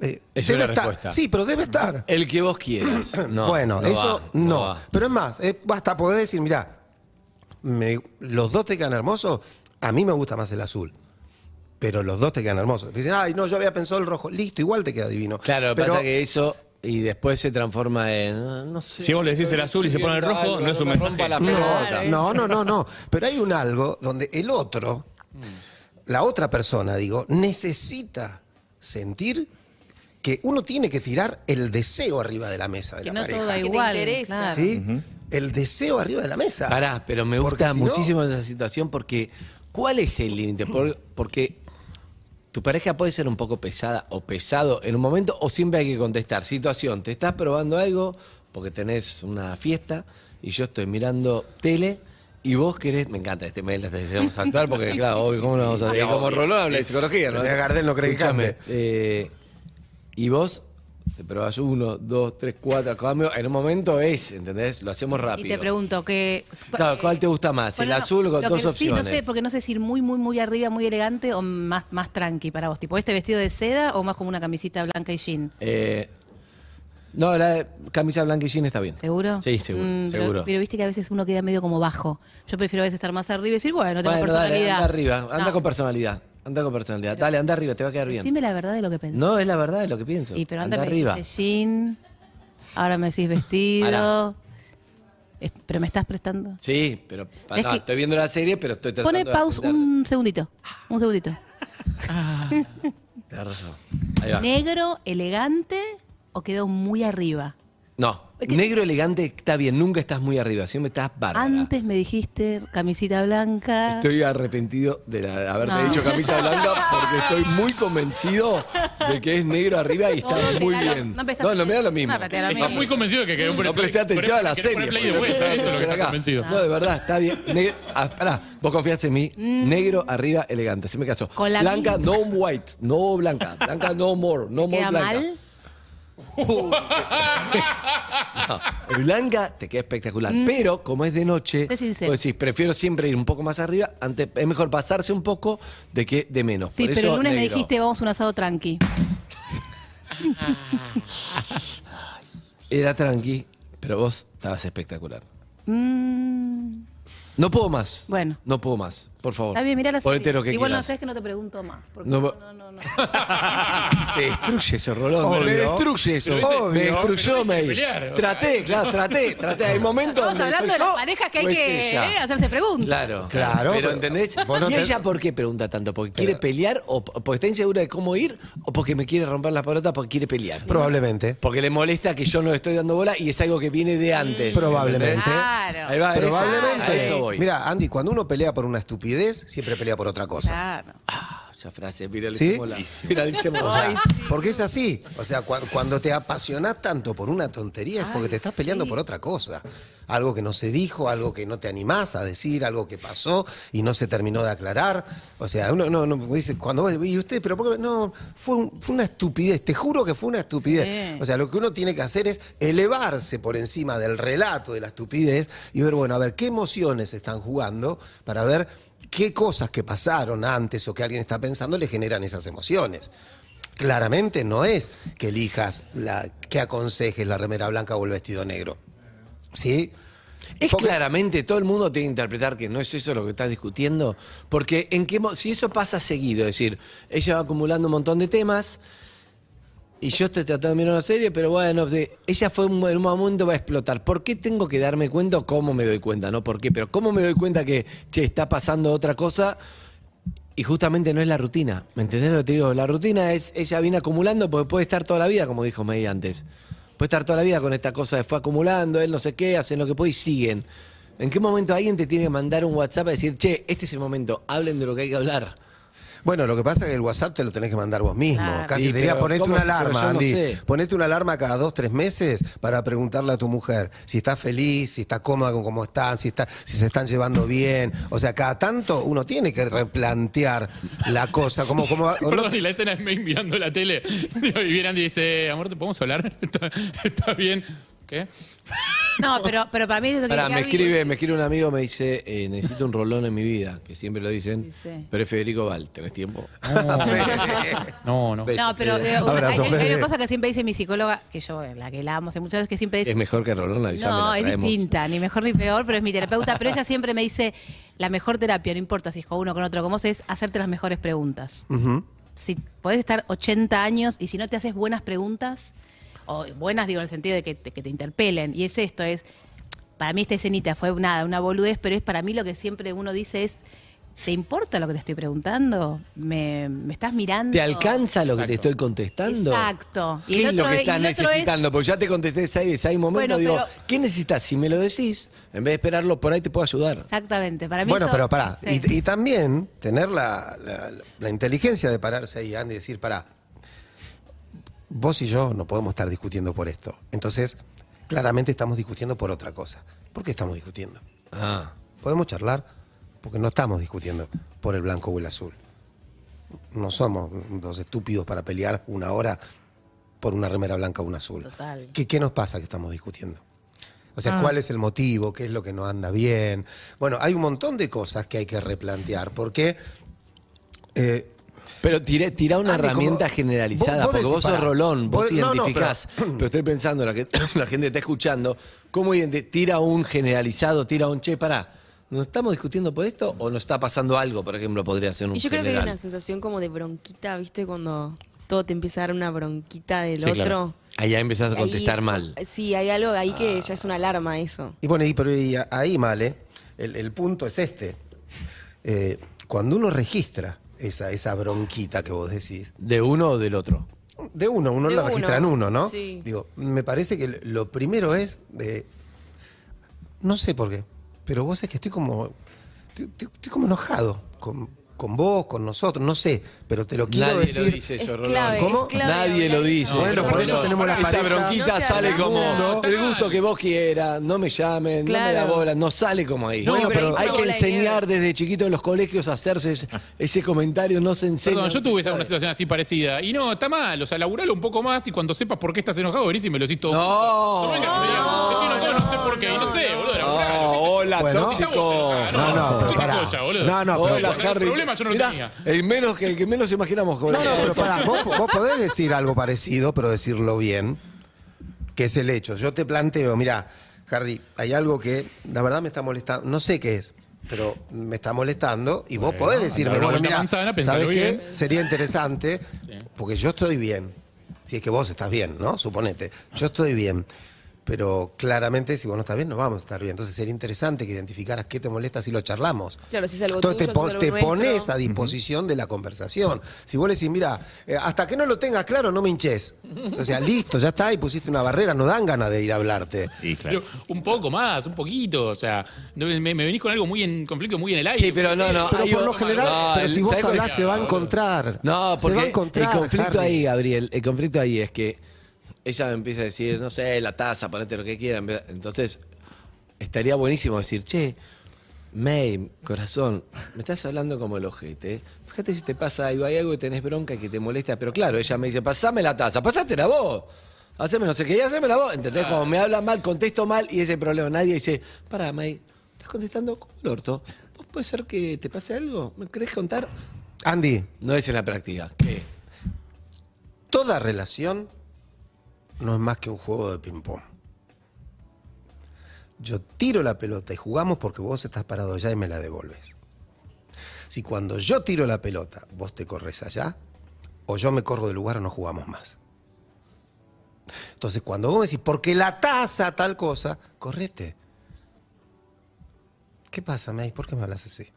Eh, Es debe una estar. respuesta. Sí, pero debe estar. El que vos quieras. No, bueno, no eso va, no. va. Pero es más, eh, basta poder decir, los dos te quedan hermosos, a mí me gusta más el azul. Pero los dos te quedan hermosos. Dicen, ay, no, yo había pensado el rojo. Listo, igual te queda divino. Claro, lo que pero, pasa que eso y después se transforma en. ah, No sé. Si vos le decís el azul y se pone el rojo, Algo, no es un mensaje. la No, no, no, no, no. Pero hay un algo donde el otro, la otra persona, digo, necesita sentir que uno tiene que tirar el deseo arriba de la mesa de Que la no pareja. todo da igual. claro. ¿Sí? El deseo arriba de la mesa. Pará, pero me gusta si no- muchísimo esa situación porque ¿cuál es el límite? Por- porque tu pareja puede ser un poco pesada o pesado en un momento o siempre hay que contestar. Situación, te estás probando algo porque tenés una fiesta y yo estoy mirando tele y vos querés, me encanta este mail, vamos a actuar porque claro, obvio, ¿cómo no vamos a hacer? Como Rolón habla de psicología, ¿no? Gardel no cree que cante. eh, y vos te probás uno, dos, tres, cuatro, cambio, en un momento es, ¿entendés? Lo hacemos rápido. Y te pregunto, ¿qué, Claro, ¿cuál te gusta más? Bueno, el azul con dos que sí, opciones. no sé, porque no sé si ir muy, muy, muy arriba, muy elegante o más, más tranqui para vos. Tipo, ¿este vestido de seda o más como una camisita blanca y jean? Eh, no, la camisa blanca y jean está bien. ¿Seguro? Sí, seguro, Mm, pero- seguro. Pero, viste que a veces uno queda medio como bajo. Yo prefiero a veces estar más arriba y decir, bueno, tengo Bueno, dale, personalidad. anda arriba, anda No, con personalidad. Anda con personalidad. Dale, anda arriba, te va a quedar bien. Decime la verdad de lo que pensás. No, es la verdad de lo que pienso. Y pero anda me arriba. dijiste jean, ahora me decís vestido. Es- pero me estás prestando. Sí, pero pa- Es no, que- estoy viendo la serie, pero estoy tratando Pone de pause entender. un segundito. Un segundito. Tenés razón. Ahí va. ¿Negro, elegante o quedó muy arriba? No, negro elegante está bien, nunca estás muy arriba, siempre estás bárbara. Antes me dijiste camisita blanca. Estoy arrepentido de la- haberte No. dicho camisa blanca porque estoy muy convencido de que es negro arriba y está No, muy te da lo- bien. no No, no me da lo mismo. No, pero te da lo Está mismo. muy convencido de que querés poner No presté atención a la querés serie. poner play de porque vuelta, no eso es lo que presté estás atención convencido. acá. No, de verdad, está bien. Negro, ah, pará, vos confiaste en mí. Negro arriba, elegante. Se me casó. Con la Blanca, no white. No blanca. Blanca, no more. No more ¿Queda blanca. mal? No, blanca te queda espectacular. Pero como es de noche, Sé sincero. vos decís, prefiero siempre ir un poco más arriba. Antes, es mejor pasarse un poco de que de menos. Sí, Por pero eso, el lunes me negro. dijiste vamos a un asado tranqui. Era tranqui, pero vos estabas espectacular. Mm, No puedo más. Bueno. No puedo más. Por favor. está bien, mirá la Ponete serie. lo que Igual no quieras. sé, es que no te pregunto más. porque No, No, no, no, no. Te destruye ese rolón. Obvio. Me destruye eso. Pero ese- me destruyó, Pero hay que May. pelear, o sea. Traté, claro, traté, traté. Hay momentos Estamos donde hablando de las parejas que hay o es que ella. eh, hacerse preguntas. Claro, Claro, Pero pero ¿entendés? vos no ¿Y te- ella por qué pregunta tanto? ¿Porque quiere pelear o p- porque está insegura de cómo ir o porque me quiere romper las pelotas porque quiere pelear? Probablemente. Porque le molesta que yo no le estoy dando bola y es algo que viene de antes. Probablemente. ¿entendés? Claro. Ahí va, eso- Probablemente. a eso voy. Mira, Andy, cuando uno pelea por una estupidez, siempre pelea por otra cosa. Claro. Esa frase, viralicémosla. ¿Sí? Viralicémosla. O sea, porque es así. O sea, cua- cuando te apasionás tanto por una tontería es porque te estás peleando por otra cosa. Algo que no se dijo, algo que no te animás a decir, algo que pasó y no se terminó de aclarar. O sea, uno no, no dice, cuando vos, y usted, pero ¿por qué? no, fue, un- fue una estupidez, te juro que fue una estupidez. Sí. O sea, lo que uno tiene que hacer es elevarse por encima del relato de la estupidez y ver, bueno, a ver qué emociones están jugando para ver qué cosas que pasaron antes o que alguien está pensando le generan esas emociones. Claramente no es que elijas la, que aconsejes la remera blanca o el vestido negro. ¿Sí? Es Porque- claramente, todo el mundo tiene que interpretar que no es eso lo que estás discutiendo, porque en qué si eso pasa seguido, es decir, ella va acumulando un montón de temas y yo estoy tratando de mirar una serie, pero bueno, ella fue en un momento va a explotar. ¿Por qué tengo que darme cuenta cómo me doy cuenta? No por qué, pero cómo me doy cuenta que, che, está pasando otra cosa y justamente no es la rutina. ¿Me entendés lo que te digo? La rutina es, ella viene acumulando porque puede estar toda la vida, como dijo May antes. Puede estar toda la vida con esta cosa de fue acumulando, él no sé qué, hacen lo que puede y siguen. ¿En qué momento alguien te tiene que mandar un WhatsApp a decir, che, este es el momento, hablen de lo que hay que hablar? Bueno, lo que pasa es que el WhatsApp te lo tenés que mandar vos mismo. Claro. Casi Sí, te diría ponete ¿cómo una alarma, yo no Andy. sé. Ponete una alarma cada dos, tres meses para preguntarle a tu mujer si está feliz, si está cómoda con cómo están, si, está, si se están llevando bien. O sea, cada tanto uno tiene que replantear la cosa. Como, como, o no- Perdón, y la escena es May mirando la tele. Y viene Andy y dice, amor, ¿te podemos hablar? ¿Está, está bien? ¿Qué? No, pero, pero para mí es lo que Pará, me Gaby- escribe, me escribe un amigo, me dice, eh, necesito un rolón en mi vida, que siempre lo dicen, Sí, sí. pero es Federico Val, ¿tenés tiempo? No, no. Beso, No, pero eh, Abrazo, hay, hay Fede. una cosa que siempre dice mi psicóloga, que yo, la que la amo hace muchas veces, que siempre dice... Es mejor que rolón, avísame, No, la es traemos. distinta, ni mejor ni peor, pero es mi terapeuta. Pero ella siempre me dice, la mejor terapia, no importa si es con uno o con otro, como vos, es hacerte las mejores preguntas. Si podés estar 80 años y si no te haces buenas preguntas, o buenas digo en el sentido de que te, que te interpelen, y es esto, es, para mí esta escenita fue nada, una boludez, pero es para mí lo que siempre uno dice es, ¿te importa lo que te estoy preguntando? ¿Me, me estás mirando? ¿Te alcanza lo que te estoy contestando? Exacto. ¿Qué es lo que es- estás otro es- necesitando? Porque ya te contesté seis veces. Hay momentos, Bueno, digo, pero- ¿qué necesitas? Si me lo decís, en vez de esperarlo, por ahí te puedo ayudar. Exactamente, para mí Bueno, eso- pero pará. sí. Y, y también tener la, la- la inteligencia de pararse ahí, Andy, y decir, pará, vos y yo no podemos estar discutiendo por esto. Entonces, claramente estamos discutiendo por otra cosa. ¿Por qué estamos discutiendo? Ah. Podemos charlar porque no estamos discutiendo por el blanco o el azul. No somos dos estúpidos para pelear una hora por una remera blanca o una azul. Total. ¿Qué, qué nos pasa que estamos discutiendo? O sea, ¿cuál es el motivo? ¿Qué es lo que no anda bien? Bueno, hay un montón de cosas que hay que replantear porque... eh, Pero tiré, tira una Andy, herramienta como- generalizada, vos- vos porque decís, vos sos pará, rolón, vos, vos- no, no, identificás. pero... estoy pensando, la, que, la gente está escuchando, ¿cómo identi- tira un generalizado, tira un che, pará? ¿Nos estamos discutiendo por esto o nos está pasando algo, por ejemplo, podría ser un Y yo creo que hay general? una sensación como de bronquita, ¿viste? Cuando todo te empieza a dar una bronquita del Sí, otro. claro. Ahí ya empezás a ahí- contestar mal. Sí, hay algo ahí que ya es una alarma eso. Y bueno, y, pero y ahí, Male, el, el punto es este. Eh, cuando uno registra esa, esa bronquita que vos decís, ¿De uno o del otro? de uno, uno De la uno, registra en uno, ¿no? sí. Digo, me parece que lo primero es, eh, no sé por qué, pero vos es que estoy como, estoy, estoy- estoy como enojado con, con vos, con nosotros, no sé, pero te lo quiero Nadie decir. lo dice eso, clave, ¿Cómo? es clave Nadie lo dice. Bueno, por eso tenemos la Esa bronquita No sale como No. el gusto que vos quieras, no me llamen, no me Claro. la bola, no sale como ahí. No, Bueno, pero- hay que enseñar desde chiquito en los colegios a hacerse ese, ese comentario, no se enseña. Perdón, yo tuve esa- una situación así parecida. Y no, está mal. O sea, laburalo un poco más y cuando sepas por qué estás enojado, venís y me lo decís todo. No. No vengas y me digas, estoy enojado, no sé por qué. Y no sé, boludo, laburalo. No, hola, tóxico. No, no, pero. No, no, pero-. Problema yo no lo tenía. El menos que, que menos imaginamos con No, no, pero pará, vos, vos podés decir algo parecido, pero decirlo bien, que es el hecho. Yo te planteo, mira, Harry, hay algo que la verdad me está molestando, no sé qué es, pero me está molestando y vos Bueno, podés decirme, bueno, vuelta mira, manzana, pensalo ¿sabes qué? bien. Sería interesante, porque yo estoy bien, si es que vos estás bien, ¿no? Suponete, yo estoy bien. Pero claramente, si vos no estás bien, no vamos a estar bien. Entonces sería interesante que identificaras qué te molesta si lo charlamos. Claro, si es algo Entonces tuyo, te, po- si es algo te pones a disposición de la conversación. Si vos le decís, mira, eh, hasta que no lo tengas claro, no me hinches. O sea, listo, ya está, y pusiste una barrera, no dan ganas de ir a hablarte. Y claro. Pero un poco más, un poquito. O sea, me, me venís con algo muy en conflicto, muy en el aire. Sí, pero no, no. Pero por lo general, no, pero si vos ¿sabés cuál hablás, se va a encontrar. No, se porque va a encontrar. el conflicto Harry. ahí, Gabriel, el conflicto ahí es que ella me empieza a decir, no sé, la taza, ponete lo que quieran. Entonces, estaría buenísimo decir, che, May, corazón, me estás hablando como el ojete. Fíjate si te pasa algo, hay algo que tenés bronca que te molesta, pero claro, ella me dice, pasame la taza, pasátela vos. Haceme no sé qué, y haceme la voz. ¿Entendés? Como me habla mal, contesto mal y ese problema. Nadie dice, pará, May, estás contestando como el orto. Vos ¿puede ser que te pase algo? ¿Me querés contar? Andy, No es en la práctica. ¿Qué? toda relación no es más que un juego de ping-pong. Yo tiro la pelota y jugamos porque vos estás parado allá y me la devolves. Si cuando yo tiro la pelota vos te corres allá, o yo me corro del lugar o no jugamos más. Entonces cuando vos me decís, porque la taza tal cosa, correte. ¿Qué pasa, May? ¿Por qué me hablas así?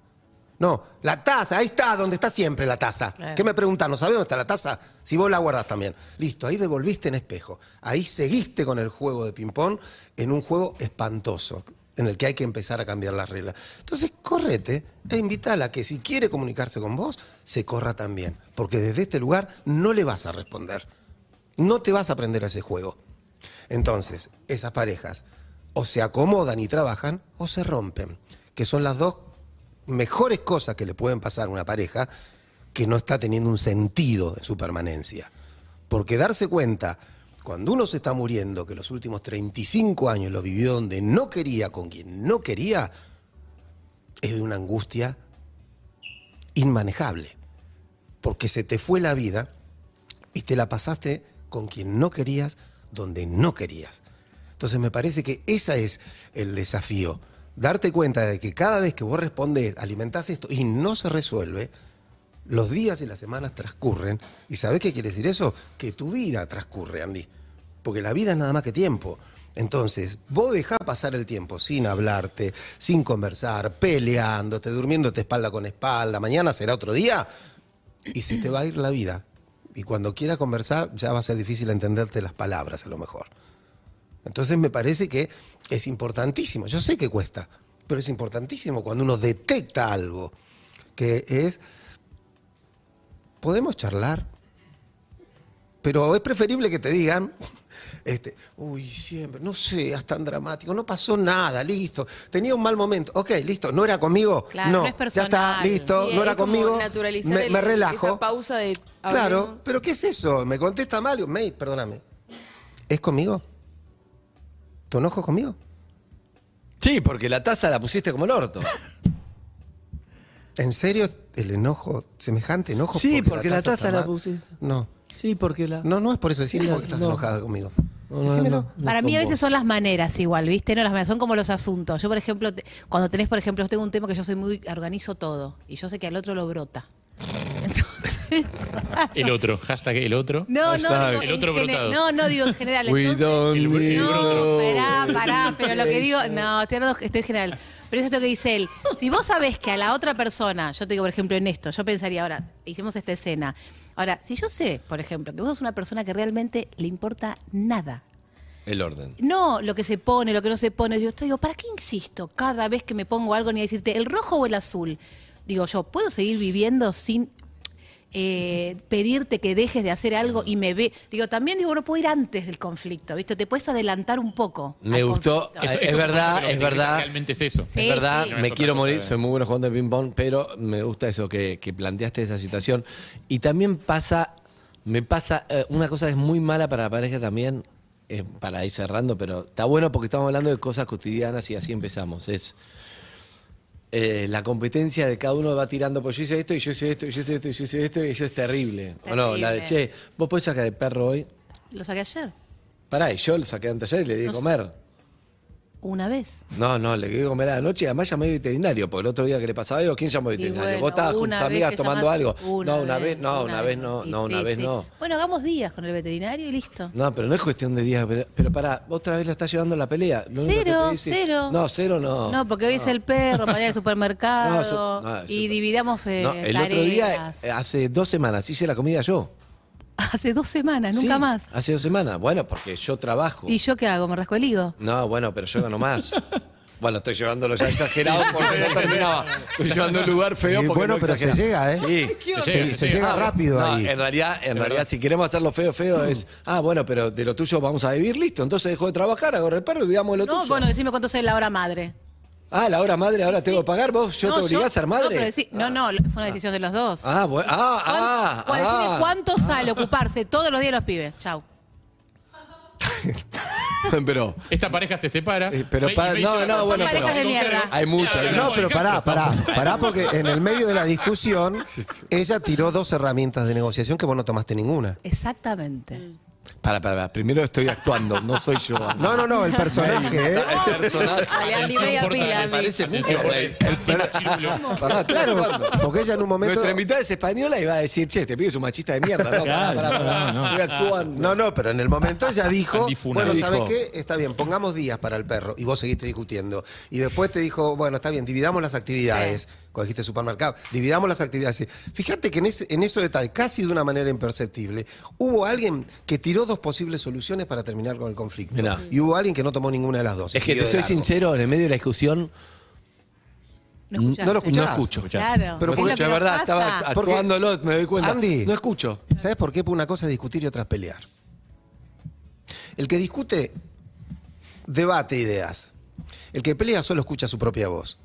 No, la taza, ahí está, donde está siempre la taza. Claro. ¿Qué me preguntan? ¿No sabés dónde está la taza? Si vos la guardás también. Listo, ahí devolviste en espejo. Ahí seguiste con el juego de ping-pong en un juego espantoso, en el que hay que empezar a cambiar las reglas. Entonces, correte e invítala a que si quiere comunicarse con vos, se corra también. Porque desde este lugar no le vas a responder. No te vas a aprender a ese juego. Entonces, esas parejas o se acomodan y trabajan o se rompen, que son las dos mejores cosas que le pueden pasar a una pareja que no está teniendo un sentido en su permanencia. Porque darse cuenta, cuando uno se está muriendo, que los últimos 35 años lo vivió donde no quería, con quien no quería, es de una angustia inmanejable. Porque se te fue la vida y te la pasaste con quien no querías, donde no querías. Entonces me parece que ese es el desafío. Darte cuenta de que cada vez que vos respondes, alimentás esto y no se resuelve, los días y las semanas transcurren. ¿Y sabés qué quiere decir eso? Que tu vida transcurre, Andy. Porque la vida es nada más que tiempo. Entonces, vos dejás pasar el tiempo sin hablarte, sin conversar, peleándote, durmiéndote espalda con espalda. Mañana será otro día y se te va a ir la vida. Y cuando quiera conversar, ya va a ser difícil entenderte las palabras, a lo mejor. Entonces me parece que es importantísimo. Yo sé que cuesta, pero es importantísimo cuando uno detecta algo, que es, podemos charlar, pero es preferible que te digan, este, uy, siempre, no seas tan dramático, no pasó nada, listo, tenía un mal momento, ok, listo, no era conmigo, Claro, no, no es ya está, listo, no era conmigo, me, el- me relajo. Esa pausa de. Claro, pero ¿qué es eso? Me contesta mal. May, perdóname. ¿Es conmigo? ¿Tu enojo conmigo? Sí, porque la taza la pusiste como el orto. ¿En serio el enojo, semejante enojo? Sí, porque la taza está la mal? pusiste. No, Sí, porque la. no, no es por eso. Decime Sí, porque estás no. enojada conmigo. No, no, Decímelo. no, no Para mí a veces son las maneras igual, ¿viste? No las maneras, son como los asuntos. Yo, por ejemplo, te- cuando tenés, por ejemplo, tengo un tema que yo soy muy, organizo todo. Y yo sé que al otro lo brota. Entonces, El otro, hashtag el otro. no, no, digo, El en otro gene- brotado. no, no digo en general. We Entonces, don't El need no, no pará, pará, pero lo que digo, no, estoy hablando, estoy en general. Pero es esto que dice él. Si vos sabés que a la otra persona, yo te digo, por ejemplo, en esto, yo pensaría ahora, hicimos esta escena. Ahora, si yo sé, por ejemplo, que vos sos una persona que realmente le importa nada, El orden. no lo que se pone, lo que no se pone. Yo te digo, ¿para qué insisto cada vez que me pongo algo ni a decirte el rojo o el azul? Digo, yo puedo seguir viviendo sin eh, pedirte que dejes de hacer algo y me ve. Digo, también digo, no puedo ir antes del conflicto, ¿viste? Te puedes adelantar un poco. Me gustó. Es- Eso- es eso verdad, es verdad. Realmente es eso. Sí, es verdad, sí. No es me quiero morir, de- soy muy bueno jugando de ping-pong, pero me gusta eso que, que planteaste esa situación. Y también pasa, me pasa eh, una cosa que es muy mala para la pareja también, eh, para ir cerrando, pero está bueno porque estamos hablando de cosas cotidianas y así empezamos. Es eh, la competencia de cada uno va tirando, pues yo hice esto y yo hice esto y yo hice esto y yo hice esto y eso es terrible. O no, la de, che, vos podés sacar el perro hoy. Lo saqué ayer, Pará, y yo lo saqué antes ayer y le di de No comer. Una vez. No, no, le de comer a la noche y además llamé veterinario, porque el otro día que le pasaba algo, ¿quién llamó veterinario? bueno, ¿Vos estabas con tus amigas tomando algo? no, una vez, no, una vez no, no, una vez no. Bueno, hagamos días con el veterinario y listo. No, pero no es cuestión de días, pero, pero pará, otra vez lo estás llevando a la pelea. Lo Cero, dice- cero. No, cero no. No, porque hoy es el perro, mañana el supermercado No, no, y dividamos eh, No, el otro día, tareas. eh, hace dos semanas, hice la comida yo. Hace dos semanas, nunca Sí, más. Hace dos semanas. Bueno, porque yo trabajo. ¿Y yo qué hago? ¿Me rasco el higo? No, bueno, pero yo gano más. Bueno, estoy llevándolo ya exagerado porque no terminaba. Estoy llevando un lugar feo porque bueno, no pero se llega, ¿eh? Sí. Se Se, llega, se se llega Ah, rápido no, ahí. En realidad, en realidad, si queremos hacerlo feo, feo, es. Ah, bueno, pero de lo tuyo vamos a vivir, listo. Entonces dejo de trabajar, agarro el perro y vivamos de lo No, tuyo. bueno, decime cuánto es la hora madre. Ah, la hora madre, ahora tengo que pagar vos, yo No, te obligás a ser No, madre. pero decí- no, no, fue una decisión de los dos. Ah, bueno. Ah, ah, ¿Cuán- decime ah. ¿Cuánto sale ocuparse todos los días de los pibes? Chau. pero. Esta pareja se separa. Eh, pero Ve- y pa- ve y no, no, "Son bueno, parejas pero- de mierda". Hay Claro, No, pero pará, pará, pará, porque en el medio de la discusión, ella tiró dos herramientas de negociación que vos no tomaste ninguna. Exactamente. Para, para, para. Primero estoy actuando, no soy yo. No, no, no, el personaje, ¿eh? El personaje. Me parece mucho. Claro, porque ella en un momento... Nuestra invitada es española y va a decir, che, te pides un machista de mierda. No, pará, pará, pará. no, no. Estoy actuando. No, no, pero en el momento ella dijo, bueno, ¿sabes qué? Está bien, pongamos días para el perro. Y vos seguiste discutiendo. Y después te dijo, bueno, está bien, dividamos las actividades. Cuando dijiste supermercado, dividamos las actividades. Fíjate que en, ese, en eso de tal, casi de una manera imperceptible, hubo alguien que tiró dos posibles soluciones para terminar con el conflicto. Mirá. Y hubo alguien que no tomó ninguna de las dos. Es que te soy largo. sincero, en el medio de la discusión No, escuchaste. No lo escuchás. no escucho. Claro. Pero lo escucho, verdad, estaba pasa. Porque- actuándolo, me doy cuenta. Andy. No escucho. ¿Sabes por qué? Porque una cosa es discutir y otra es pelear. El que discute debate ideas. El que pelea solo escucha su propia voz.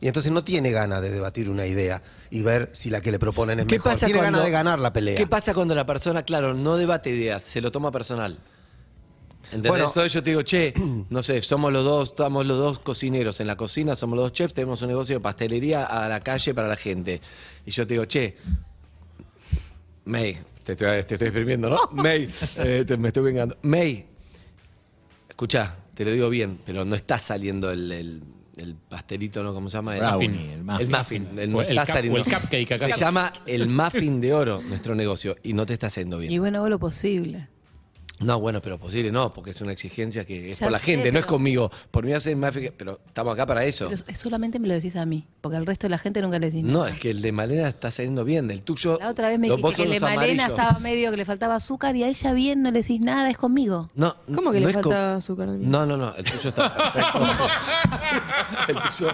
Y entonces no tiene ganas de debatir una idea y ver si la que le proponen es ¿Qué mejor. pasa tiene cuando- ganas de ganar la pelea. ¿Qué pasa cuando la persona, claro, no debate ideas, se lo toma personal? ¿Entendés? Bueno. Entonces yo te digo, che, no sé, somos los dos, estamos los dos cocineros en la cocina, somos los dos chefs, tenemos un negocio de pastelería a la calle para la gente. Y yo te digo, che, May, te estoy, te estoy exprimiendo, ¿no? May, eh, te- me estoy vengando. May, escuchá, te lo digo bien, pero no está saliendo el, el- el pastelito, ¿no? ¿Cómo se llama? El Brownie, muffin. el muffin. El muffin. el- no O el está cap- saliendo. o el cupcake acá. Se llama el muffin de oro, nuestro negocio, y no te está haciendo bien. Y bueno, hago lo posible. No, bueno, pero posible no, porque es una exigencia que es Ya por la sé, gente, no es pero- conmigo. Por mí hacer más, pero estamos acá para eso. Pero es- solamente me lo decís a mí, porque al resto de la gente nunca le decís No, nada. es que el de Malena está saliendo bien, el tuyo. La otra vez me los- dijiste vos que el sos de Malena estaba medio que le faltaba azúcar y a ella bien no le decís nada, es conmigo. No, ¿Cómo que no le es falta co- azúcar al mío? No, no, no, el tuyo está perfecto. el tuyo,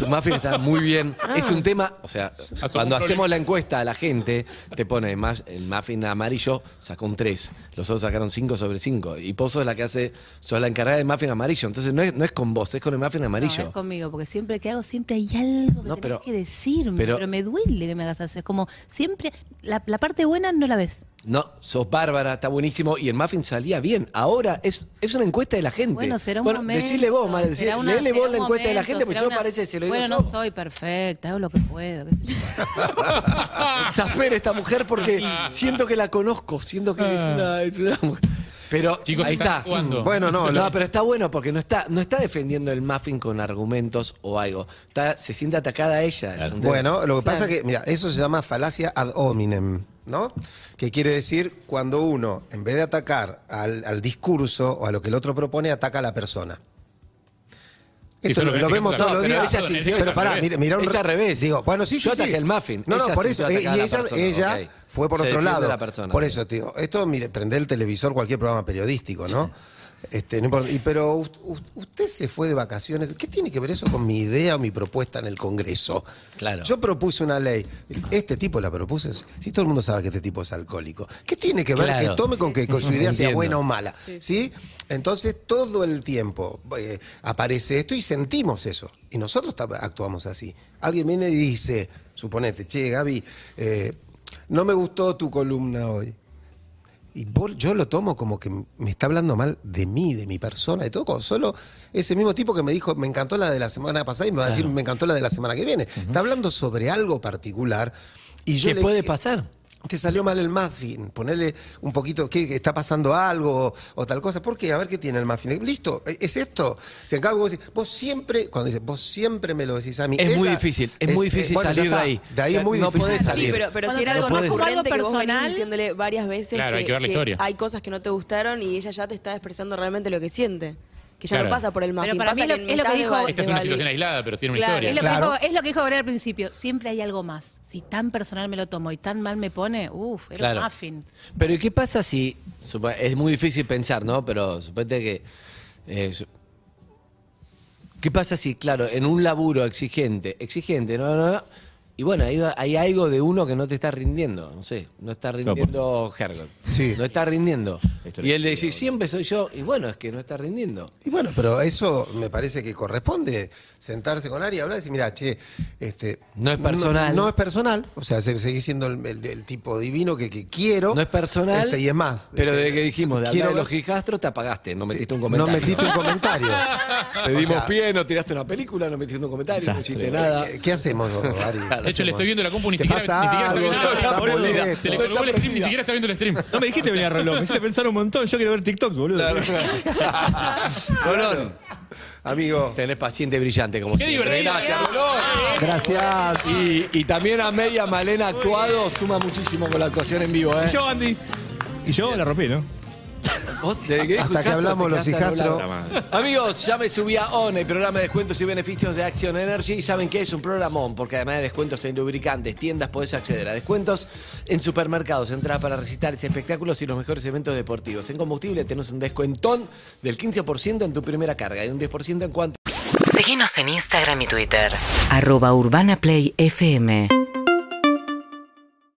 tu muffin está muy bien. Es un tema, o sea, cuando hacemos la encuesta a la gente, te pone más, el muffin amarillo sacó un 3, los otros sacaron 5 sobre 5. Y Pozo es la que hace, sos la encargada del muffin amarillo. Entonces no es, no es con vos, es con el muffin No, amarillo. es conmigo, porque siempre que hago, siempre hay algo que No, tenés pero- que decirme, pero- pero, me duele que me hagas hacer. Como siempre, la, la parte buena no la ves. No, sos bárbara, está buenísimo. Y el muffin salía bien. Ahora es, es una encuesta de la gente. Bueno, será un momento. Decirle vos, Male, decirle, una- léele vos la encuesta de la gente, porque yo una- parece, se lo digo Bueno, yo. no soy perfecta, hago lo que puedo. Exaspera esta mujer porque siento que la conozco, siento que es una, es una mujer. Pero Chicos, ahí está. actuando. Bueno, no, No, pero está bueno porque no está, no está defendiendo el muffin con argumentos o algo. Está, se siente atacada a ella. tema. Bueno, lo que pasa es que, mira, eso se llama falacia ad hominem, ¿no? Que quiere decir cuando uno, en vez de atacar al, al discurso o a lo que el otro propone, ataca a la persona. Esto lo, vemos todos los pero días. ella sintió pero pará, mira, mira un Es al revés. Digo, bueno, sí, sí, Yo sí. ataqué el muffin, No, no, ella por eso. eh, y ella, persona, ella fue por Se otro lado. la persona, por eso, te digo, esto, mire, prende el televisor, cualquier programa periodístico, ¿no? Este, no importa. Y, pero usted se fue de vacaciones. ¿Qué tiene que ver eso con mi idea o mi propuesta en el Congreso? Claro. Yo propuse una ley. Este tipo la propuse. Si todo el mundo sabe que este tipo es alcohólico. ¿Qué tiene que ver Claro. que tome con que con su idea sea buena o mala? ¿Sí? Entonces todo el tiempo eh, aparece esto y sentimos eso. Y nosotros actuamos así. Alguien viene y dice, suponete, che, Gaby, eh, no me gustó tu columna hoy. Y yo lo tomo como que me está hablando mal de mí, de mi persona, de todo. Con solo ese mismo tipo que me dijo, me encantó la de la semana pasada y me va a decir, me encantó la de la semana que viene. Está hablando sobre algo particular. Y yo ¿Qué le- puede pasar? Te salió mal el muffin, ponerle un poquito, ¿qué, qué está pasando algo o, o tal cosa? ¿Por qué? A ver qué tiene el muffin. Listo, ¿e- ¿es esto? Si acá vos decís, vos siempre, cuando dices, vos siempre me lo decís a mí. Es muy difícil, es muy difícil bueno, ya salir de ahí. De ahí es muy no difícil podés Sí, salir. pero, pero Bueno, si era algo algo recurrente que vos venís personal- diciéndole varias veces Claro, que, hay que ver la que historia. hay cosas que no te gustaron y ella ya te está expresando realmente lo que siente. Que ya Claro. no pasa por el muffin, para pasa mí lo- me es lo que dijo- Esta es una situación aislada, pero tiene una Claro, Es historia. lo, Claro. que dijo, es lo que dijo Gabriel al principio. Siempre hay algo más. Si tan personal me lo tomo y tan mal me pone, uff, era Claro. un muffin. Pero ¿y qué pasa si, supo- es muy difícil pensar, ¿no? Pero suponete que, eh, su- ¿qué pasa si, claro, en un laburo exigente, exigente, no, no, no, y bueno, hay, hay algo de uno que no te está rindiendo, no sé, no está rindiendo Hergot, Sí. no está rindiendo. Y él le dice, siempre soy yo. Y bueno, es que no está rindiendo. Y bueno, pero eso me parece que corresponde sentarse con Ari y hablar y decir, mira, che, este, No es personal. No, es personal, o sea, se- seguís siendo el, el- el tipo divino que, que quiero. No es personal. Este, y es más. Pero este, desde que dijimos de hablar quiero de los hijastros, te apagaste. No metiste un No comentario. metiste un comentario. Te dimos O sea, pie, no tiraste una película, no metiste un comentario, no Desastre. hiciste nada. ¿Qué, qué hacemos, Ari? De hecho, le estoy viendo la compu, ni ¿Te siquiera, ni siquiera está viendo boludo. boluda. Se le colgó el stream, ni siquiera está viendo el stream. No me dijiste venir a reloj, me hiciste pensar un montón. Yo quiero ver TikToks, boludo. Rolón, Amigo, tenés paciente brillante como ¡Qué siempre. divertido! Gracias, Rolón. gracias. Y, y también a Media Malena actuado, suma muchísimo con la actuación en vivo, ¿eh? Y yo, Andy. Y yo la rompí, ¿no? Hasta que hablamos los hijastros. Amigos, ya me subí a ON, el programa de descuentos y beneficios de Action Energy. Y saben que es un programón, porque además de descuentos en lubricantes, tiendas, podés acceder a descuentos en supermercados, entradas para recitales, espectáculos y los mejores eventos deportivos. En combustible tenés un descuentón del 15% en tu primera carga y un 10% en cuanto. Seguinos en Instagram y Twitter. Arroba Urbana Play FM